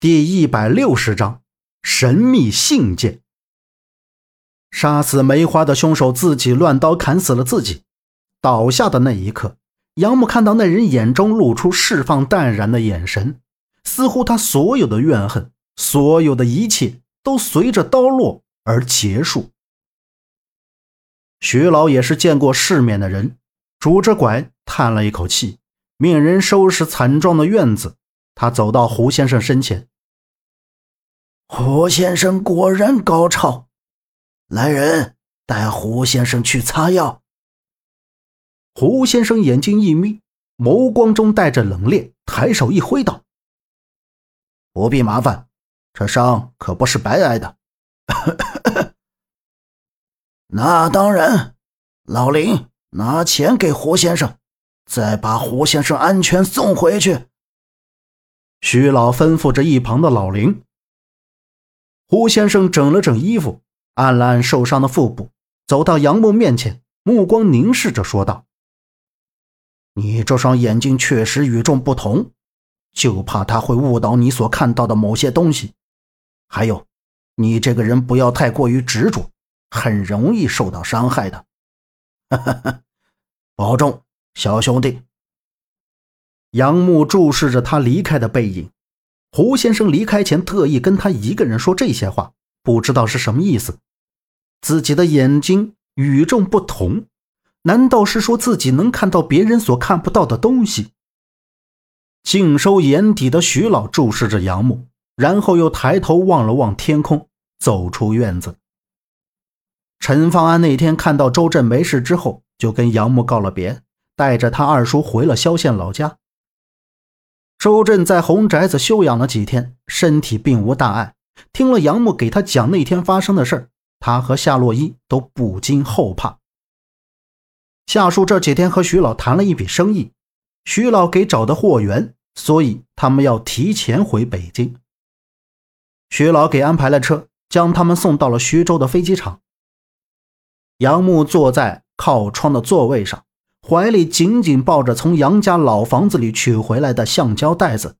第一百六十章神秘信件。杀死梅花的凶手自己乱刀砍死了自己。倒下的那一刻，杨木看到那人眼中露出释放淡然的眼神，似乎他所有的怨恨，所有的一切都随着刀落而结束。徐老也是见过世面的人，拄着拐叹了一口气，命人收拾惨状的院子。他走到胡先生身前。胡先生果然高超，来人，带胡先生去擦药。胡先生眼睛一眯，眸光中带着冷冽，抬手一挥道：“不必麻烦，这伤可不是白挨的。”那当然，老林，拿钱给胡先生，再把胡先生安全送回去。徐老吩咐着一旁的老林。胡先生整了整衣服，按了按受伤的腹部，走到杨木面前，目光凝视着说道：“你这双眼睛确实与众不同，就怕他会误导你所看到的某些东西。还有，你这个人不要太过于执着，很容易受到伤害的。保重，小兄弟。”杨木注视着他离开的背影，胡先生离开前特意跟他一个人说这些话，不知道是什么意思。自己的眼睛与众不同，难道是说自己能看到别人所看不到的东西？尽收眼底的徐老注视着杨木，然后又抬头望了望天空，走出院子。陈方安那天看到周震没事之后，就跟杨木告了别，带着他二叔回了萧县老家。周震在红宅子休养了几天，身体并无大碍。听了杨木给他讲那天发生的事他和夏洛伊都不禁后怕。夏树这几天和徐老谈了一笔生意，徐老给找的货源，所以他们要提前回北京。徐老给安排了车，将他们送到了徐州的飞机场。杨木坐在靠窗的座位上。怀里紧紧抱着从杨家老房子里取回来的橡胶袋子，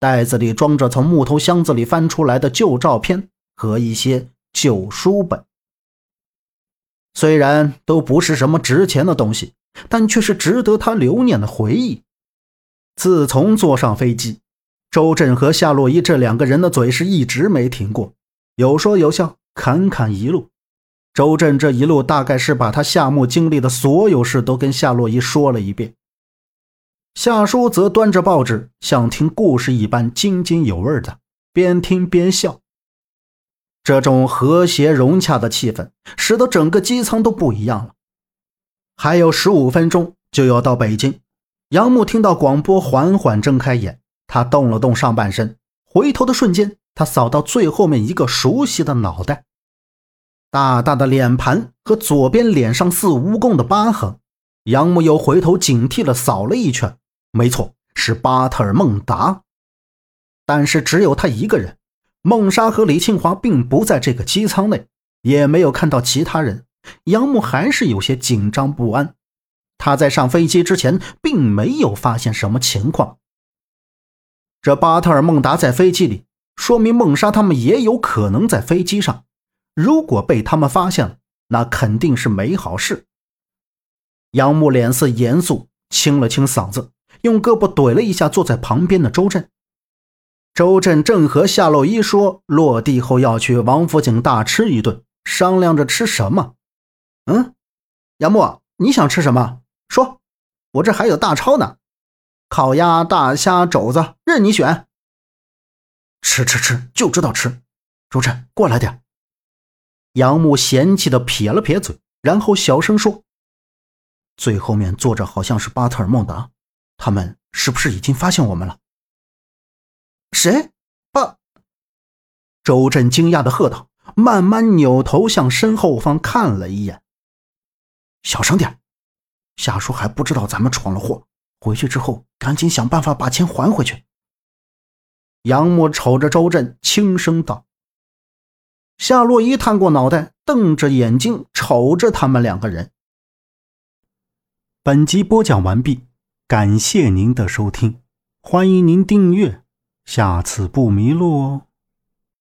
袋子里装着从木头箱子里翻出来的旧照片和一些旧书本。虽然都不是什么值钱的东西，但却是值得他留念的回忆。自从坐上飞机，周震和夏洛伊这两个人的嘴是一直没停过，有说有笑，侃侃一路。周震这一路大概是把他夏目经历的所有事都跟夏洛伊说了一遍。夏叔则端着报纸，像听故事一般津津有味的边听边笑。这种和谐融洽的气氛，使得整个机舱都不一样了。还有十五分钟就要到北京，杨木听到广播，缓缓睁开眼，他动了动上半身，回头的瞬间，他扫到最后面一个熟悉的脑袋。大大的脸盘和左边脸上似蜈蚣的疤痕，杨木又回头警惕了扫了一圈，没错，是巴特尔孟达。但是只有他一个人，孟莎和李庆华并不在这个机舱内，也没有看到其他人。杨木还是有些紧张不安。他在上飞机之前并没有发现什么情况。这巴特尔孟达在飞机里，说明孟莎他们也有可能在飞机上。如果被他们发现了，那肯定是没好事。杨木脸色严肃，清了清嗓子，用胳膊怼了一下坐在旁边的周震。周震正和夏洛伊说，落地后要去王府井大吃一顿，商量着吃什么。嗯，杨木，你想吃什么？说，我这还有大钞呢，烤鸭、大虾、肘子，任你选。吃吃吃，就知道吃。周震，过来点。杨木嫌弃的撇了撇嘴，然后小声说：“最后面坐着好像是巴特尔孟达，他们是不是已经发现我们了？”“谁？”巴。周震惊讶的喝道，慢慢扭头向身后方看了一眼。“小声点，夏叔还不知道咱们闯了祸，回去之后赶紧想办法把钱还回去。”杨木瞅着周震，轻声道。夏洛伊探过脑袋，瞪着眼睛瞅着他们两个人。本集播讲完毕，感谢您的收听，欢迎您订阅。下次不迷路哦。